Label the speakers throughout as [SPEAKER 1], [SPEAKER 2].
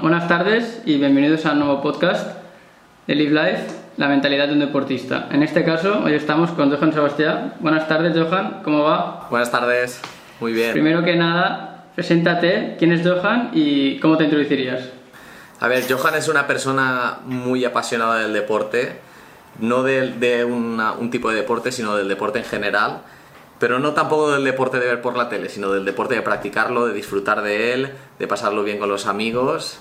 [SPEAKER 1] Buenas tardes y bienvenidos a un nuevo podcast de Live Life, la mentalidad de un deportista. En este caso, hoy estamos con Johan Sebastián. Buenas tardes, Johan, ¿cómo va?
[SPEAKER 2] Buenas tardes, muy bien.
[SPEAKER 1] Primero que nada, preséntate, ¿quién es Johan y cómo te introducirías?
[SPEAKER 2] A ver, Johan es una persona muy apasionada del deporte, no de, un tipo de deporte, sino del deporte en general pero no tampoco del deporte de ver por la tele, sino del deporte de practicarlo, de disfrutar de él, de pasarlo bien con los amigos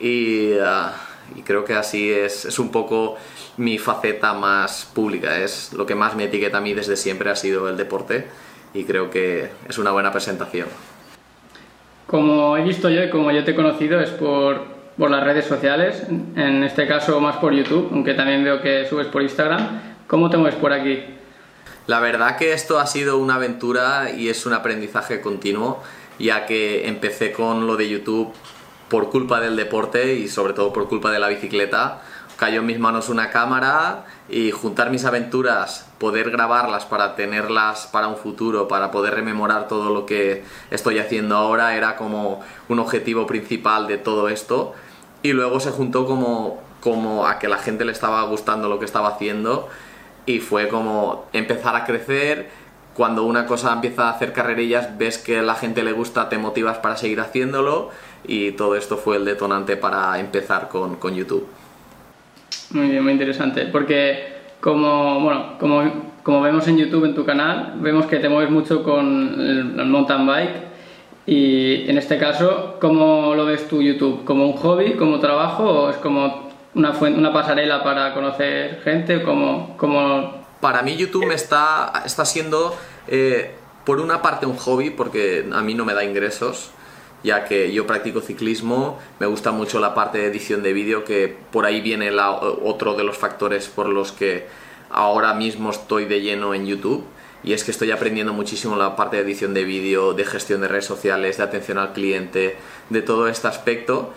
[SPEAKER 2] Ah, y, creo que así es, es, un poco mi faceta más pública, es lo que más me etiqueta a mí desde siempre ha sido el deporte y creo que es una buena presentación.
[SPEAKER 1] Como he visto yo y como yo te he conocido es por, por las redes sociales, en este caso más por YouTube, aunque también veo que subes por Instagram. ¿Cómo te mueves por aquí?
[SPEAKER 2] La verdad que esto ha sido una aventura y es un aprendizaje continuo, ya que empecé con lo de YouTube por culpa del deporte y sobre todo por culpa de la bicicleta, cayó en mis manos una cámara y juntar mis aventuras, poder grabarlas para tenerlas para un futuro, para poder rememorar todo lo que estoy haciendo ahora, era como un objetivo principal de todo esto. Y luego se juntó como, como a que la gente le estaba gustando lo que estaba haciendo y fue como empezar a crecer. Cuando una cosa empieza a hacer carrerillas, ves que la gente le gusta, te motivas para seguir haciéndolo y todo esto fue el detonante para empezar con, con YouTube.
[SPEAKER 1] Muy bien, muy interesante, porque como, bueno, como, como, vemos en YouTube, en tu canal, vemos que te mueves mucho con el, mountain bike y en este caso, ¿cómo lo ves tú YouTube? ¿Como un hobby, como trabajo o es como una, una pasarela para conocer gente? Como...
[SPEAKER 2] Para mí YouTube me está, está siendo, eh, por una parte, un hobby porque a mí no me da ingresos ya que yo practico ciclismo, me gusta mucho la parte de edición de vídeo, que por ahí viene otro de los factores por los que ahora mismo estoy de lleno en YouTube. Y es que estoy aprendiendo muchísimo la parte de edición de vídeo, de gestión de redes sociales, de atención al cliente, de todo este aspecto.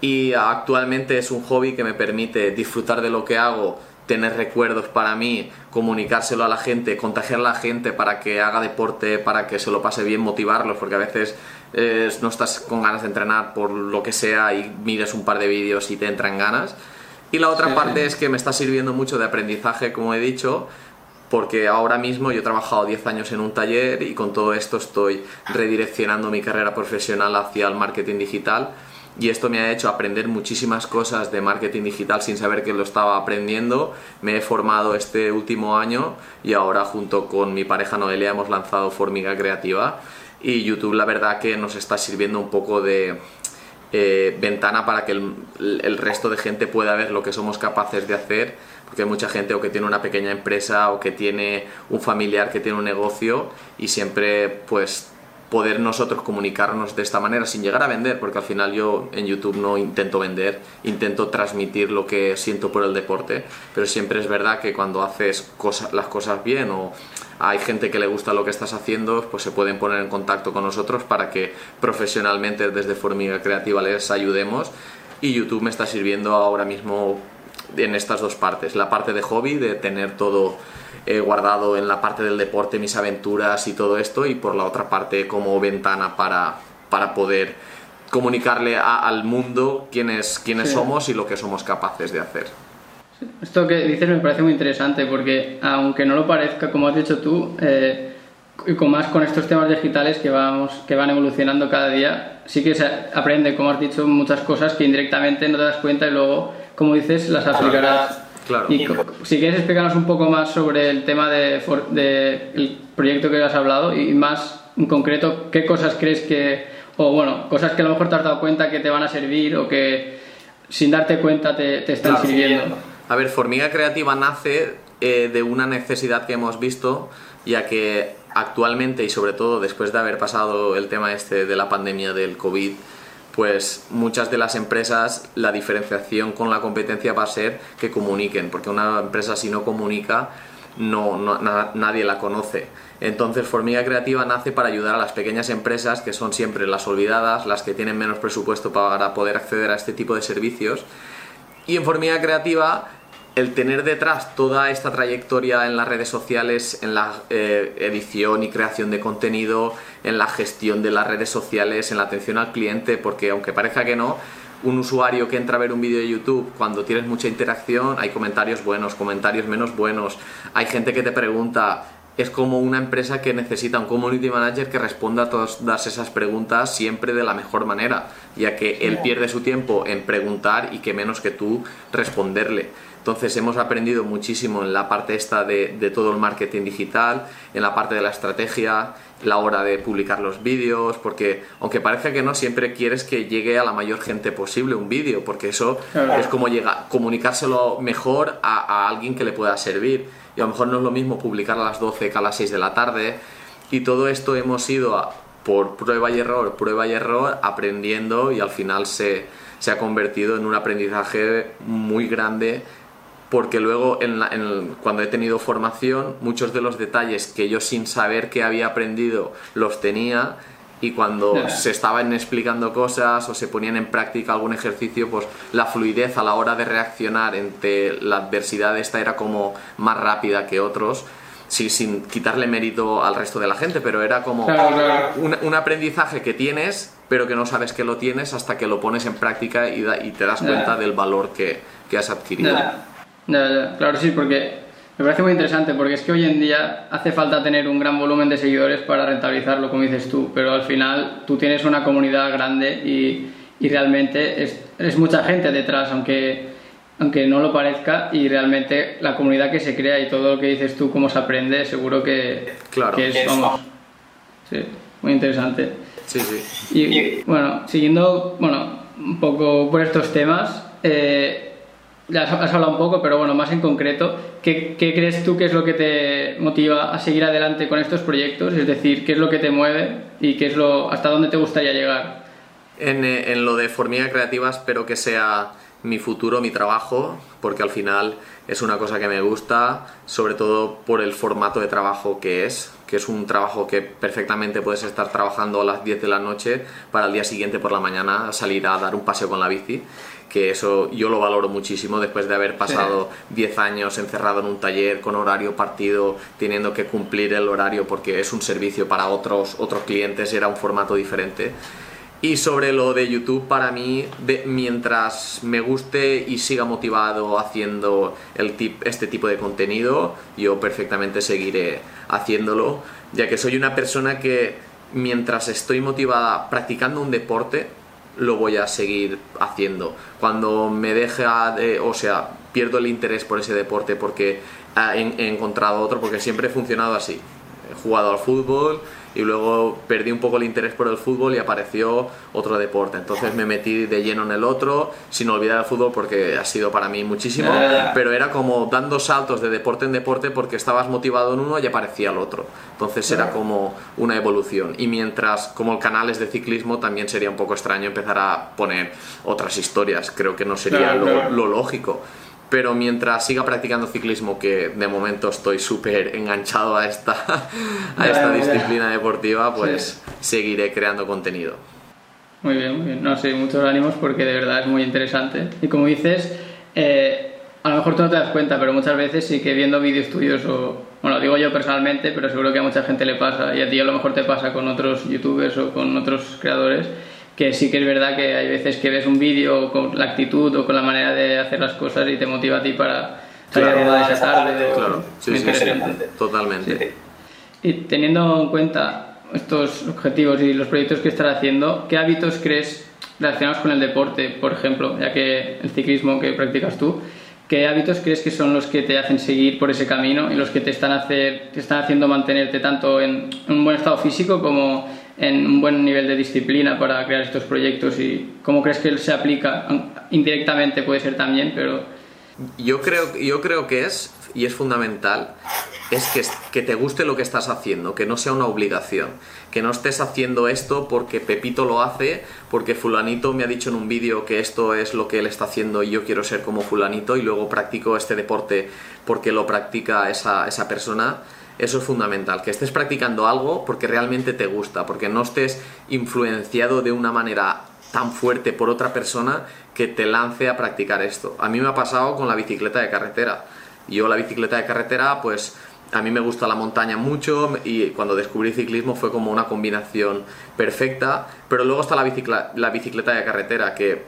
[SPEAKER 2] Y actualmente es un hobby que me permite disfrutar de lo que hago, tener recuerdos para mí, comunicárselo a la gente, contagiar a la gente para que haga deporte, para que se lo pase bien, motivarlos, porque a veces eh, no estás con ganas de entrenar por lo que sea y mires un par de vídeos y te entran ganas. Y la otra parte es que me está sirviendo mucho de aprendizaje, como he dicho, porque ahora mismo yo he trabajado 10 años en un taller y con todo esto estoy redireccionando mi carrera profesional hacia el marketing digital y esto me ha hecho aprender muchísimas cosas de marketing digital sin saber que lo estaba aprendiendo. Me he formado este último año y ahora junto con mi pareja Noelia hemos lanzado Formiga Creativa y YouTube la verdad que nos está sirviendo un poco de eh, ventana para que el, resto de gente pueda ver lo que somos capaces de hacer porque hay mucha gente o que tiene una pequeña empresa o que tiene un familiar que tiene un negocio y siempre pues poder nosotros comunicarnos de esta manera sin llegar a vender, porque al final yo en YouTube no intento vender, intento transmitir lo que siento por el deporte, pero siempre es verdad que cuando haces las cosas bien o hay gente que le gusta lo que estás haciendo, pues se pueden poner en contacto con nosotros para que profesionalmente desde Formiga Creativa les ayudemos. Y YouTube me está sirviendo ahora mismo en estas dos partes, la parte de hobby, de tener todo He guardado en la parte del deporte mis aventuras y todo esto y por la otra parte como ventana para, para poder comunicarle al mundo quiénes, quiénes somos y lo que somos capaces de hacer.
[SPEAKER 1] Esto que dices me parece muy interesante porque aunque no lo parezca, como has dicho tú, eh, y con más con estos temas digitales que, vamos, que van evolucionando cada día, sí que se aprende, como has dicho, muchas cosas que indirectamente no te das cuenta y luego, como dices, las aplicarás y si quieres explicarnos un poco más sobre el tema del de, proyecto que has hablado y más en concreto, ¿qué cosas crees que, o bueno, cosas que a lo mejor te has dado cuenta que te van a servir o que sin darte cuenta te, están sirviendo?
[SPEAKER 2] A ver, Formiga Creativa nace eh, de una necesidad que hemos visto, ya que actualmente y sobre todo después de haber pasado el tema este de la pandemia del COVID, pues muchas de las empresas la diferenciación con la competencia va a ser que comuniquen, porque una empresa si no comunica no, nadie la conoce. Entonces Formiga Creativa nace para ayudar a las pequeñas empresas que son siempre las olvidadas, las que tienen menos presupuesto para poder acceder a este tipo de servicios. Y en Formiga Creativa el tener detrás toda esta trayectoria en las redes sociales, en la eh, edición y creación de contenido, en la gestión de las redes sociales, en la atención al cliente, porque aunque parezca que no, un usuario que entra a ver un vídeo de YouTube, cuando tienes mucha interacción, hay comentarios buenos, comentarios menos buenos, hay gente que te pregunta, es como una empresa que necesita un community manager que responda a todas esas preguntas siempre de la mejor manera, ya que él pierde su tiempo en preguntar y que menos que tú responderle. Entonces hemos aprendido muchísimo en la parte esta de, de todo el marketing digital, en la parte de la estrategia, la hora de publicar los vídeos, porque aunque parezca que no, siempre quieres que llegue a la mayor gente posible un vídeo, porque eso es como llega, comunicárselo mejor a, a, alguien que le pueda servir. Y a lo mejor no es lo mismo publicar a las 12 que a las 6 de la tarde. Y todo esto hemos ido a, por prueba y error, prueba y error, aprendiendo y al final se, se ha convertido en un aprendizaje muy grande porque luego en cuando he tenido formación muchos de los detalles que yo sin saber que había aprendido los tenía y cuando se estaban explicando cosas o se ponían en práctica algún ejercicio, pues la fluidez a la hora de reaccionar ante la adversidad esta era como más rápida que otros. Sí, sin quitarle mérito al resto de la gente, pero era como Un, aprendizaje que tienes, pero que no sabes que lo tienes hasta que lo pones en práctica y, y te das cuenta del valor que, que has adquirido.
[SPEAKER 1] Claro, sí, porque me parece muy interesante, porque es que hoy en día hace falta tener un gran volumen de seguidores para rentabilizarlo, como dices tú, pero al final tú tienes una comunidad grande y, y realmente es, es, mucha gente detrás, aunque, aunque no lo parezca, y realmente la comunidad que se crea y todo lo que dices tú, cómo se aprende, seguro que,
[SPEAKER 2] claro.
[SPEAKER 1] que es, vamos, sí, muy interesante.
[SPEAKER 2] Sí, sí.
[SPEAKER 1] Y bueno, siguiendo, bueno, un poco por estos temas, eh, ya has hablado un poco, pero bueno, más en concreto, ¿qué, ¿qué, crees tú que es lo que te motiva a seguir adelante con estos proyectos? Es decir, ¿qué es lo que te mueve y qué es lo, hasta dónde te gustaría llegar?
[SPEAKER 2] En, eh, lo de Formiga Creativa espero que sea mi futuro, mi trabajo, porque al final es una cosa que me gusta, sobre todo por el formato de trabajo que es, que es un trabajo que perfectamente puedes estar trabajando a las 10 de la noche para el día siguiente por la mañana salir a dar un paseo con la bici que eso yo lo valoro muchísimo después de haber pasado 10 años encerrado en un taller con horario partido, teniendo que cumplir el horario porque es un servicio para otros, otros clientes, era un formato diferente. Y sobre lo de YouTube, para mí, mientras me guste y siga motivado haciendo el tip, este tipo de contenido, yo perfectamente seguiré haciéndolo, ya que soy una persona que mientras estoy motivada practicando un deporte, lo voy a seguir haciendo. Cuando me deja de, o sea, pierdo el interés por ese deporte porque he, encontrado otro, porque siempre he funcionado así. He jugado al fútbol, y luego perdí un poco el interés por el fútbol y apareció otro deporte. Entonces me metí de lleno en el otro, sin olvidar el fútbol porque ha sido para mí muchísimo, pero era como dando saltos de deporte en deporte porque estabas motivado en uno y aparecía el otro. Entonces era como una evolución. Y mientras, como el canal es de ciclismo, también sería un poco extraño empezar a poner otras historias. Creo que no sería lo lógico pero mientras siga practicando ciclismo, que de momento estoy súper enganchado a esta, a esta disciplina deportiva, pues seguiré creando contenido.
[SPEAKER 1] Muy bien, muy bien. No sé, muchos ánimos porque de verdad es muy interesante. Y como dices, eh, a lo mejor tú no te das cuenta, pero muchas veces sí que viendo vídeos tuyos, o bueno, digo yo personalmente, pero seguro que a mucha gente le pasa, y a ti a lo mejor te pasa con otros youtubers o con otros creadores, que sí que es verdad que hay veces que ves un vídeo con la actitud o con la manera de hacer las cosas y te motiva a ti para salir claro, de esa tarde.
[SPEAKER 2] Claro, sí, sí, sí, totalmente.
[SPEAKER 1] Y teniendo en cuenta estos objetivos y los proyectos que estás haciendo, ¿qué hábitos crees relacionados con el deporte, por ejemplo, ya que el ciclismo que practicas tú, ¿qué hábitos crees que son los que te hacen seguir por ese camino y los que te están, hacer, te están haciendo mantenerte tanto en un buen estado físico como en un buen nivel de disciplina para crear estos proyectos y cómo crees que se aplica indirectamente puede ser también pero
[SPEAKER 2] yo creo yo creo que es y es fundamental es que, que te guste lo que estás haciendo que no sea una obligación. Que no estés haciendo esto porque Pepito lo hace porque fulanito me ha dicho en un vídeo que esto es lo que él está haciendo y yo quiero ser como fulanito y luego practico este deporte porque lo practica esa, esa persona eso es fundamental, que estés practicando algo porque realmente te gusta, porque no estés influenciado de una manera tan fuerte por otra persona que te lance a practicar esto. A mí me ha pasado con la bicicleta de carretera. Yo la bicicleta de carretera, pues a mí me gusta la montaña mucho y cuando descubrí ciclismo fue como una combinación perfecta, pero luego está la, bicicleta, la bicicleta de carretera que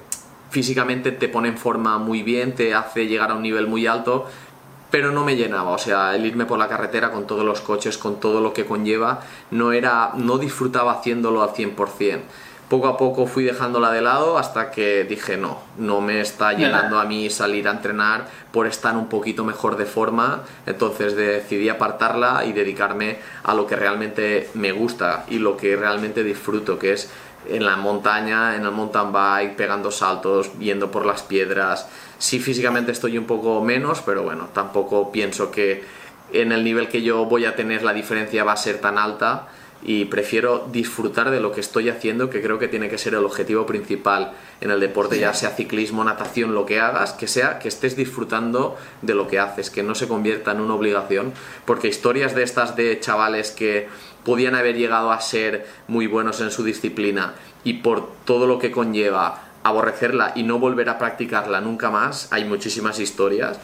[SPEAKER 2] físicamente te pone en forma muy bien, te hace llegar a un nivel muy alto, pero no me llenaba, o sea, el irme por la carretera con todos los coches, con todo lo que conlleva, no era, no disfrutaba haciéndolo al 100%. Poco a poco fui dejándola de lado hasta que dije, no, no me está llenando a mí salir a entrenar por estar un poquito mejor de forma, entonces decidí apartarla y dedicarme a lo que realmente me gusta y lo que realmente disfruto, que es en la montaña, en el mountain bike, pegando saltos, yendo por las piedras. Sí, físicamente estoy un poco menos, pero bueno, tampoco pienso que en el nivel que yo voy a tener la diferencia va a ser tan alta y prefiero disfrutar de lo que estoy haciendo, que creo que tiene que ser el objetivo principal en el deporte, ya sea ciclismo, natación, lo que hagas, que sea que estés disfrutando de lo que haces, que no se convierta en una obligación, porque historias de estas de chavales que podían haber llegado a ser muy buenos en su disciplina y por todo lo que conlleva aborrecerla y no volver a practicarla nunca más, hay muchísimas historias.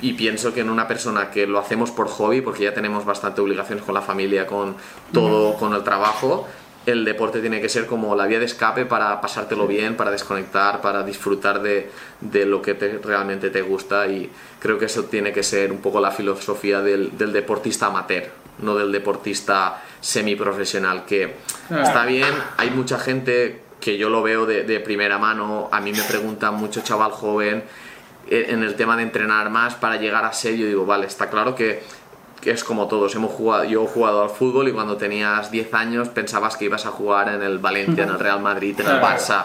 [SPEAKER 2] Y, pienso que en una persona que lo hacemos por hobby, porque ya tenemos bastante obligaciones con la familia, con todo, con el trabajo, el deporte tiene que ser como la vía de escape para pasártelo bien, para desconectar, para disfrutar de, de lo que realmente te gusta. Y creo que eso tiene que ser un poco la filosofía del, del deportista amateur, no del deportista semiprofesional, que está bien, hay mucha gente que yo lo veo de, de primera mano, a mí me preguntan mucho chaval joven eh, en el tema de entrenar más para llegar a ser, yo digo, vale, está claro que que es como todos, hemos jugado, yo he jugado al fútbol y cuando tenías 10 años pensabas que ibas a jugar en el Valencia, en el Real Madrid, en el Barça,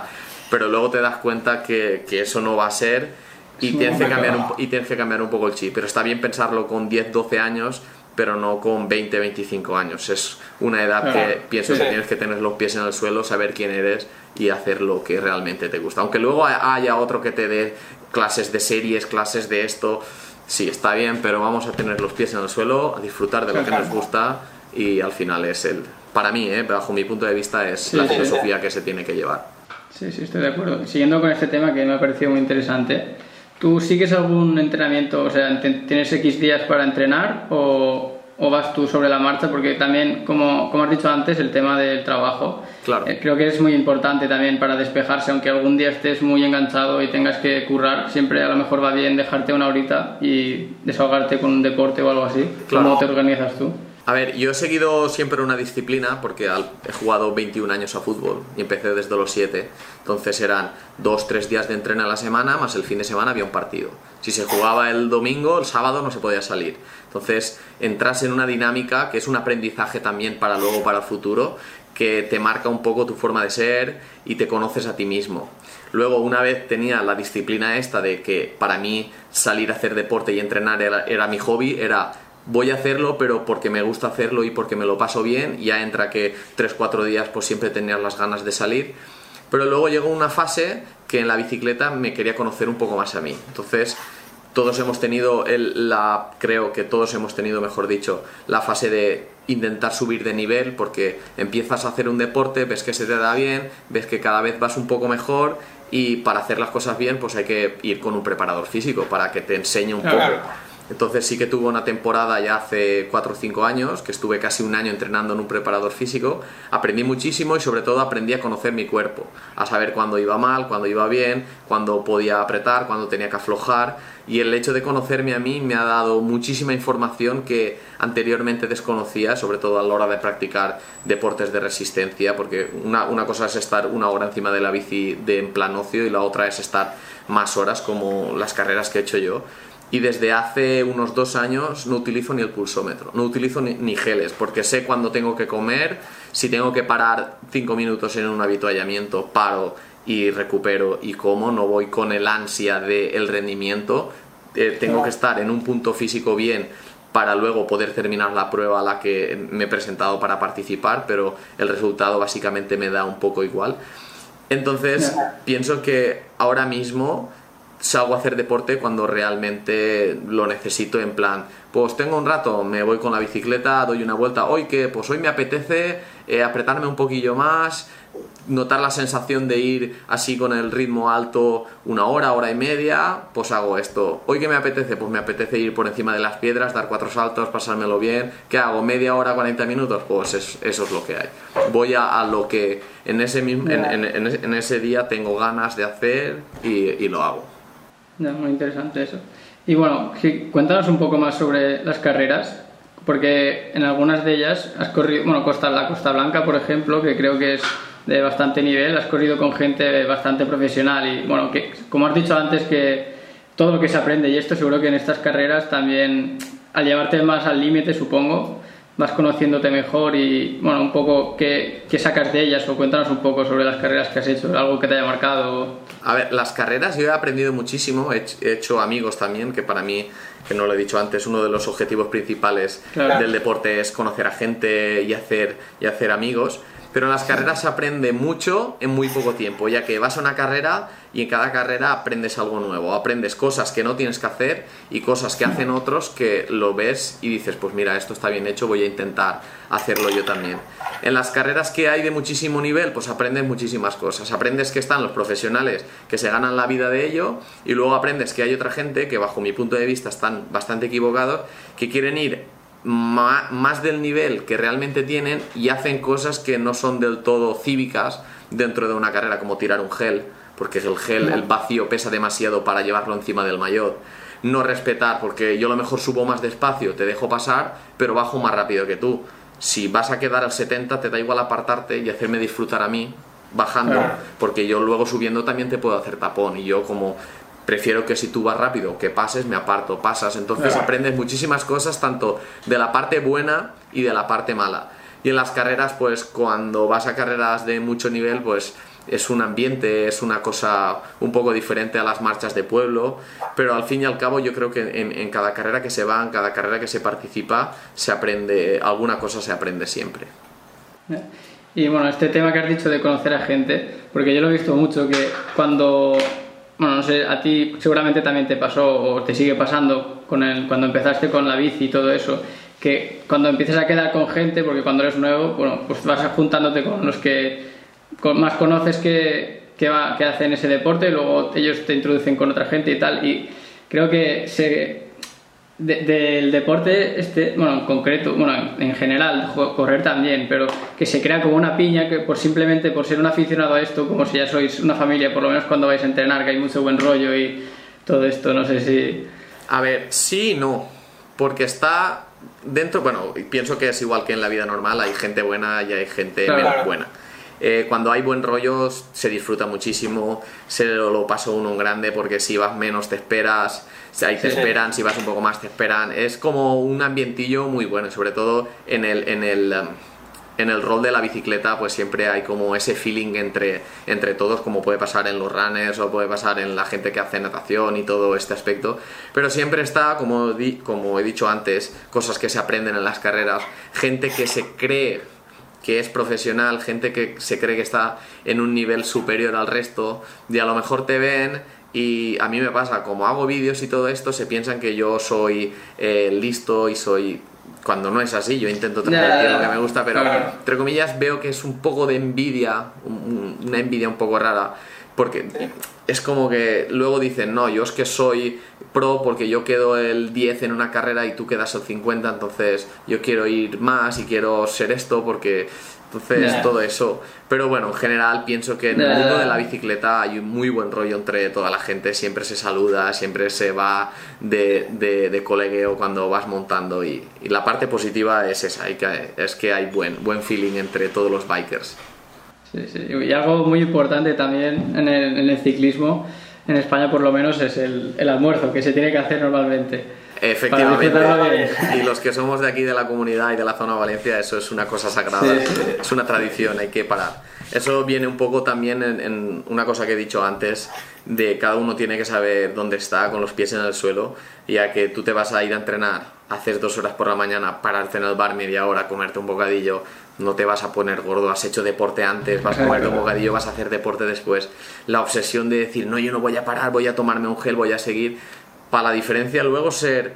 [SPEAKER 2] pero luego te das cuenta que, que eso no va a ser y tienes, que cambiar un, y tienes que cambiar un poco el chip. Pero está bien pensarlo con 10, 12 años, pero no con 20, 25 años. Es una edad que pienso que tienes que tener los pies en el suelo, saber quién eres y hacer lo que realmente te gusta. Aunque luego haya otro que te dé clases de series, clases de esto sí, está bien, pero vamos a tener los pies en el suelo, a disfrutar de lo que nos gusta y al final es el, para mí, ¿eh? bajo mi punto de vista, es la filosofía que se tiene que llevar.
[SPEAKER 1] Sí, sí, estoy de acuerdo. Siguiendo con este tema que me ha parecido muy interesante, ¿tú sigues algún entrenamiento? O sea, ¿tienes X días para entrenar o, o vas tú sobre la marcha? Porque también, como, como has dicho antes, el tema del trabajo
[SPEAKER 2] claro.
[SPEAKER 1] Eh, creo que es muy importante también para despejarse, aunque algún día estés muy enganchado y tengas que currar, siempre a lo mejor va bien dejarte una horita y desahogarte con un deporte o algo así. ¿Cómo te organizas tú?
[SPEAKER 2] A ver, yo he seguido siempre una disciplina porque he jugado 21 años a fútbol y empecé desde los 7. Entonces eran 2-3 días de entreno a la semana, más el fin de semana había un partido. Si se jugaba el domingo, el sábado no se podía salir. Entonces entras en una dinámica que es un aprendizaje también para luego, para el futuro, que te marca un poco tu forma de ser y te conoces a ti mismo. Luego, una vez tenía la disciplina esta de que para mí salir a hacer deporte y entrenar era, era mi hobby, era voy a hacerlo, pero porque me gusta hacerlo y porque me lo paso bien, ya entra que 3-4 días pues siempre tenía las ganas de salir. Pero luego llegó una fase que en la bicicleta me quería conocer un poco más a mí. Entonces, todos hemos tenido el, la, creo que todos hemos tenido, mejor dicho, la fase de intentar subir de nivel porque empiezas a hacer un deporte, ves que se te da bien, ves que cada vez vas un poco mejor y para hacer las cosas bien pues hay que ir con un preparador físico para que te enseñe un poco. Entonces sí que tuve una temporada ya hace 4 o 5 años, que estuve casi un año entrenando en un preparador físico, aprendí muchísimo y sobre todo aprendí a conocer mi cuerpo, a saber cuándo iba mal, cuándo iba bien, cuándo podía apretar, cuándo tenía que aflojar. Y el hecho de conocerme a mí me ha dado muchísima información que anteriormente desconocía, sobre todo a la hora de practicar deportes de resistencia, porque una, una cosa es estar una hora encima de la bici de en plan ocio y la otra es estar más horas como las carreras que he hecho yo y desde hace unos dos años no utilizo ni el pulsómetro, no utilizo ni, geles, porque sé cuándo tengo que comer, si tengo que parar cinco minutos en un habituallamiento, paro y recupero y como, no voy con el ansia del rendimiento, eh, tengo que estar en un punto físico bien para luego poder terminar la prueba a la que me he presentado para participar, pero el resultado básicamente me da un poco igual. Entonces, pienso que ahora mismo salgo a hacer deporte cuando realmente lo necesito en plan, pues tengo un rato, me voy con la bicicleta, doy una vuelta, hoy que pues hoy me apetece eh, apretarme un poquillo más, notar la sensación de ir así con el ritmo alto una hora, hora y media, pues hago esto. Hoy que me apetece, pues me apetece ir por encima de las piedras, dar cuatro saltos, pasármelo bien. ¿Qué hago? ¿Media hora, 40 minutos? Pues eso es lo que hay. Voy a, lo que en ese, mismo, en, ese día tengo ganas de hacer y, lo hago.
[SPEAKER 1] Muy interesante eso. Y bueno, cuéntanos un poco más sobre las carreras, porque en algunas de ellas has corrido, bueno, Costa, la Costa Blanca, por ejemplo, que creo que es de bastante nivel, has corrido con gente bastante profesional y bueno, que como has dicho antes que todo lo que se aprende y esto seguro que en estas carreras también al llevarte más al límite supongo vas conociéndote mejor y bueno, un poco qué, qué, sacas de ellas o cuéntanos un poco sobre las carreras que has hecho, algo que te haya marcado.
[SPEAKER 2] A ver, las carreras yo he aprendido muchísimo, he hecho amigos también, que para mí, que no lo he dicho antes, uno de los objetivos principales del deporte es conocer a gente y hacer, y hacer amigos. Pero en las carreras se aprende mucho en muy poco tiempo, ya que vas a una carrera y en cada carrera aprendes algo nuevo, aprendes cosas que no tienes que hacer y cosas que hacen otros que lo ves y dices, pues mira, esto está bien hecho, voy a intentar hacerlo yo también. En las carreras que hay de muchísimo nivel, pues aprendes muchísimas cosas. Aprendes que están los profesionales que se ganan la vida de ello y luego aprendes que hay otra gente que bajo mi punto de vista están bastante equivocados, que quieren ir más del nivel que realmente tienen y hacen cosas que no son del todo cívicas dentro de una carrera, como tirar un gel, porque el gel, el vacío pesa demasiado para llevarlo encima del mayor. No respetar, porque yo a lo mejor subo más despacio, te dejo pasar, pero bajo más rápido que tú. Si vas a quedar al 70, te da igual apartarte y hacerme disfrutar a mí bajando, porque yo luego subiendo también te puedo hacer tapón y yo como prefiero que si tú vas rápido, que pases, me aparto, pasas. Entonces aprendes muchísimas cosas, tanto de la parte buena y de la parte mala. Y en las carreras, pues cuando vas a carreras de mucho nivel, pues es un ambiente, es una cosa un poco diferente a las marchas de pueblo, pero al fin y al cabo yo creo que en, cada carrera que se va, en cada carrera que se participa, se aprende, alguna cosa se aprende siempre.
[SPEAKER 1] Y bueno, este tema que has dicho de conocer a gente, porque yo lo he visto mucho, que cuando bueno, no sé, a ti seguramente también te pasó o te sigue pasando con el, cuando empezaste con la bici y todo eso, que cuando empiezas a quedar con gente, porque cuando eres nuevo, bueno, pues vas juntándote con los que más conoces que, que, va, que hacen ese deporte y luego ellos te introducen con otra gente y tal. Y creo que se, del deporte, este, bueno, en concreto, bueno, en general, correr también, pero que se crea como una piña que por simplemente por ser un aficionado a esto, como si ya sois una familia, por lo menos cuando vais a entrenar, que hay mucho buen rollo y todo esto, no sé si...
[SPEAKER 2] A ver, sí y no, porque está dentro, bueno, pienso que es igual que en la vida normal, hay gente buena y hay gente menos buena. Eh, cuando hay buen rollo se disfruta muchísimo, se lo, lo pasa uno un grande porque si vas menos te esperas, si ahí te esperan, si vas un poco más te esperan. Es como un ambientillo muy bueno, sobre todo en el, en el, um, en el rol de la bicicleta, pues siempre hay como ese feeling entre, entre todos, como puede pasar en los runners o puede pasar en la gente que hace natación y todo este aspecto. Pero siempre está, como, como he dicho antes, cosas que se aprenden en las carreras, gente que se cree que es profesional, gente que se cree que está en un nivel superior al resto, y a lo mejor te ven y a mí me pasa, como hago vídeos y todo esto, se piensan que yo soy eh, listo y soy... Cuando no es así, yo intento transmitir lo que me gusta, pero entre comillas veo que es un poco de envidia, una envidia un poco rara, porque es como que luego dicen, no, yo es que soy pro porque yo quedo el 10 en una carrera y tú quedas el 50, entonces yo quiero ir más y quiero ser esto porque entonces, todo eso. Pero bueno, en general pienso que en el mundo de la bicicleta hay un muy buen rollo entre toda la gente. Siempre se saluda, siempre se va de, de, colegueo cuando vas montando. Y, la parte positiva es esa, que, es que hay buen, buen feeling entre todos los bikers.
[SPEAKER 1] Sí, sí. Y algo muy importante también en el, en el ciclismo, en España por lo menos, es el, el almuerzo que se tiene que hacer normalmente
[SPEAKER 2] Efectivamente. Y los que somos de aquí, de la comunidad y de la zona de Valencia, eso es una cosa sagrada, es una tradición, hay que parar. Eso viene un poco también en, una cosa que he dicho antes, de cada uno tiene que saber dónde está, con los pies en el suelo, ya que tú te vas a ir a entrenar, haces dos horas por la mañana, pararte en el bar media hora, comerte un bocadillo, no te vas a poner gordo, has hecho deporte antes, vas a comerte un bocadillo, vas a hacer deporte después. La obsesión de decir, no, yo no voy a parar, voy a tomarme un gel, voy a seguir, para la diferencia luego ser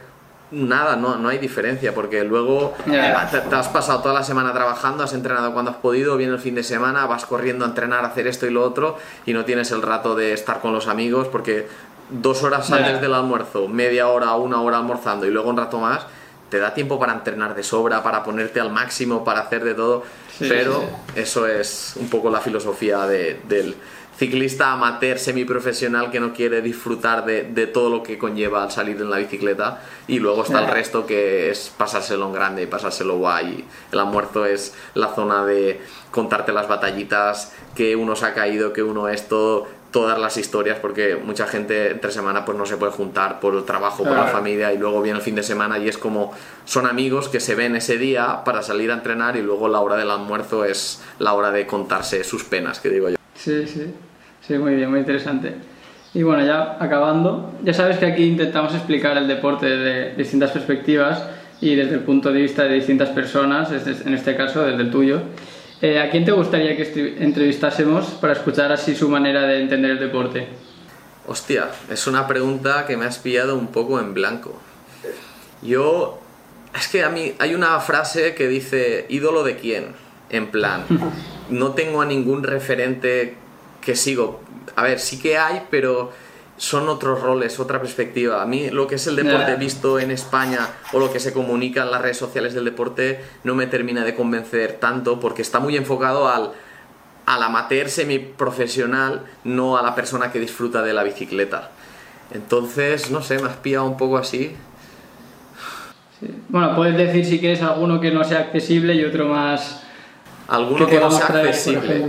[SPEAKER 2] nada, no, no hay diferencia, porque luego te, te has pasado toda la semana trabajando, has entrenado cuando has podido, viene el fin de semana, vas corriendo a entrenar, a hacer esto y lo otro, y no tienes el rato de estar con los amigos, porque dos horas antes del almuerzo, media hora, una hora almorzando y luego un rato más, te da tiempo para entrenar de sobra, para ponerte al máximo, para hacer de todo,
[SPEAKER 1] Sí,
[SPEAKER 2] pero
[SPEAKER 1] sí,
[SPEAKER 2] eso es un poco la filosofía de- del ciclista amateur semiprofesional que no quiere disfrutar de, de todo lo que conlleva al salir en la bicicleta y luego está el resto que es pasárselo en grande y pasárselo guay. El almuerzo es la zona de contarte las batallitas, que uno se ha caído, que uno esto, todas las historias, porque mucha gente entre semana pues no se puede juntar por el trabajo, por la familia y luego viene el fin de semana y es como son amigos que se ven ese día para salir a entrenar y luego la hora del almuerzo es la hora de contarse sus penas, que digo yo.
[SPEAKER 1] Sí, sí. Sí, muy bien, muy interesante. Y bueno, ya acabando, ya sabes que aquí intentamos explicar el deporte desde distintas perspectivas y desde el punto de vista de distintas personas, en este caso desde el tuyo. Eh, ¿A quién te gustaría que entrevistásemos para escuchar así su manera de entender el deporte?
[SPEAKER 2] Hostia, es una pregunta que me has pillado un poco en blanco. Yo, es que a mí hay una frase que dice, ídolo de quién, en plan, no tengo a ningún referente que sigo. A ver, sí que hay, pero son otros roles, otra perspectiva. A mí lo que es el deporte visto en España o lo que se comunica en las redes sociales del deporte no me termina de convencer tanto porque está muy enfocado al, al amateur semiprofesional, no a la persona que disfruta de la bicicleta. Entonces, no sé, me has pillado un poco así.
[SPEAKER 1] Sí. Bueno, puedes decir si quieres alguno que no sea accesible y otro más
[SPEAKER 2] Alguno que, no sea
[SPEAKER 1] traer,
[SPEAKER 2] accesible.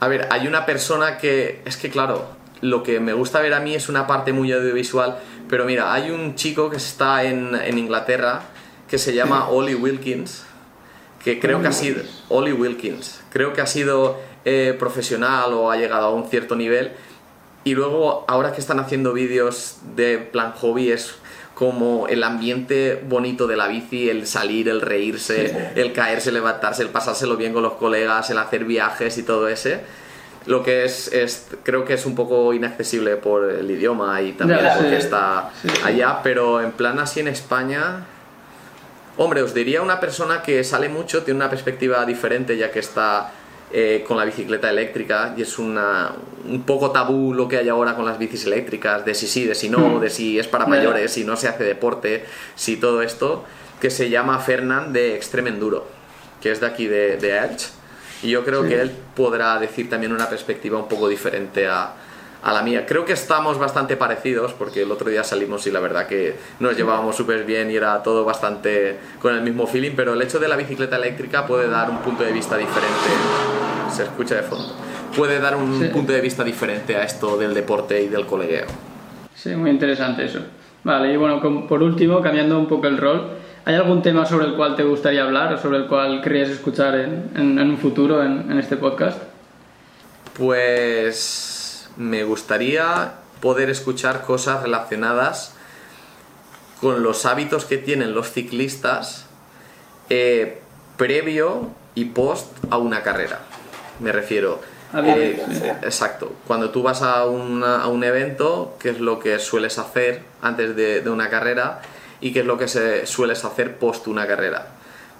[SPEAKER 2] A ver, hay una persona que. Es que, claro, lo que me gusta ver a mí es una parte muy audiovisual. Pero mira, hay un chico que está en, en Inglaterra que se llama Ollie Wilkins. Que creo que ha sido. Ollie Wilkins. Creo que ha sido eh, profesional o ha llegado a un cierto nivel. Y luego, ahora que están haciendo vídeos de plan hobby, es como el ambiente bonito de la bici, el salir, el reírse, el caerse, levantarse, el pasárselo bien con los colegas, el hacer viajes y todo ese. Lo que es, es creo que es un poco inaccesible por el idioma y también porque
[SPEAKER 1] sí.
[SPEAKER 2] está
[SPEAKER 1] Sí.
[SPEAKER 2] allá, pero en plan así en España, Hombre, os diría una persona que sale mucho, tiene una perspectiva diferente ya que está eh, con la bicicleta eléctrica y es una, un poco tabú lo que hay ahora con las bicis eléctricas, de si sí, de si no, de si es para mayores, si no se hace deporte, si todo esto, que se llama Fernand de Extreme Enduro, que es de aquí de, de Elche. Y yo creo
[SPEAKER 1] Sí.
[SPEAKER 2] que él podrá decir también una perspectiva un poco diferente a, a la mía. Creo que estamos bastante parecidos porque el otro día salimos y la verdad que nos llevábamos súper bien y era todo bastante con el mismo feeling, pero el hecho de la bicicleta eléctrica puede dar un punto de vista diferente. Se escucha de fondo. Puede dar un
[SPEAKER 1] Sí.
[SPEAKER 2] punto de vista diferente a esto del deporte y del colegueo.
[SPEAKER 1] Sí, muy interesante eso. Vale, y bueno, por último, cambiando un poco el rol, ¿hay algún tema sobre el cual te gustaría hablar o sobre el cual querrías escuchar en, en- en un futuro en, en este podcast?
[SPEAKER 2] Pues me gustaría poder escuchar cosas relacionadas con los hábitos que tienen los ciclistas eh, previo y post a una carrera. Me refiero.
[SPEAKER 1] Ah,
[SPEAKER 2] eh. Exacto. Cuando tú vas a, una- a un evento, ¿qué es lo que sueles hacer antes de, de una carrera? ¿Y qué es lo que se sueles hacer post una carrera?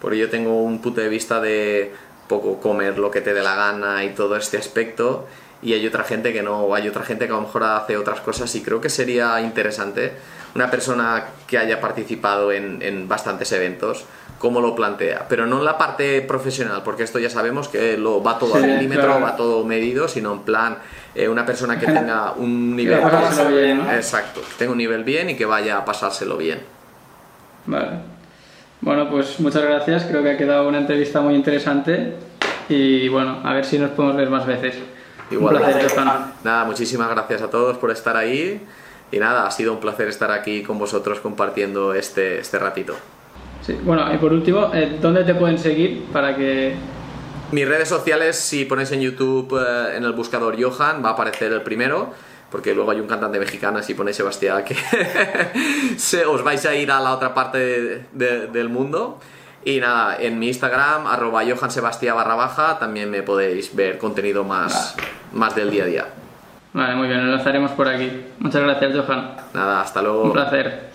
[SPEAKER 2] Porque yo tengo un punto de vista de poco comer lo que te dé la gana y todo este aspecto. Y hay otra gente que no, o hay otra gente que a lo mejor hace otras cosas y creo que sería interesante una persona que haya participado en, en bastantes eventos, cómo lo plantea. Pero no en la parte profesional, porque esto ya sabemos que lo va todo
[SPEAKER 1] Sí,
[SPEAKER 2] al milímetro,
[SPEAKER 1] claro.
[SPEAKER 2] va todo medido, sino en plan eh, una persona que tenga un nivel...
[SPEAKER 1] Bien, ¿no?
[SPEAKER 2] Exacto, que tenga un nivel bien y que vaya a pasárselo bien.
[SPEAKER 1] Vale. Bueno, pues muchas gracias. Creo que ha quedado una entrevista muy interesante. Y bueno, a ver si nos podemos ver más veces.
[SPEAKER 2] Igual.
[SPEAKER 1] Un placer, Johan.
[SPEAKER 2] Nada, muchísimas gracias a todos por estar ahí. Y nada, ha sido un placer estar aquí con vosotros compartiendo este, este ratito.
[SPEAKER 1] Sí, bueno, y por último, eh, ¿dónde te pueden seguir para que...
[SPEAKER 2] Mis redes sociales, si ponéis en YouTube eh, en el buscador Johan, va a aparecer el primero, porque luego hay un cantante mexicano, si ponéis Sebastián, que se, os vais a ir a la otra parte de- de- del mundo. Y nada, en mi Instagram, arroba Johan Sebastián barra baja, también me podéis ver contenido más, más del día a día.
[SPEAKER 1] Vale, muy bien, lo lanzaremos por aquí. Muchas gracias, Johan.
[SPEAKER 2] Nada, hasta luego.
[SPEAKER 1] Un placer.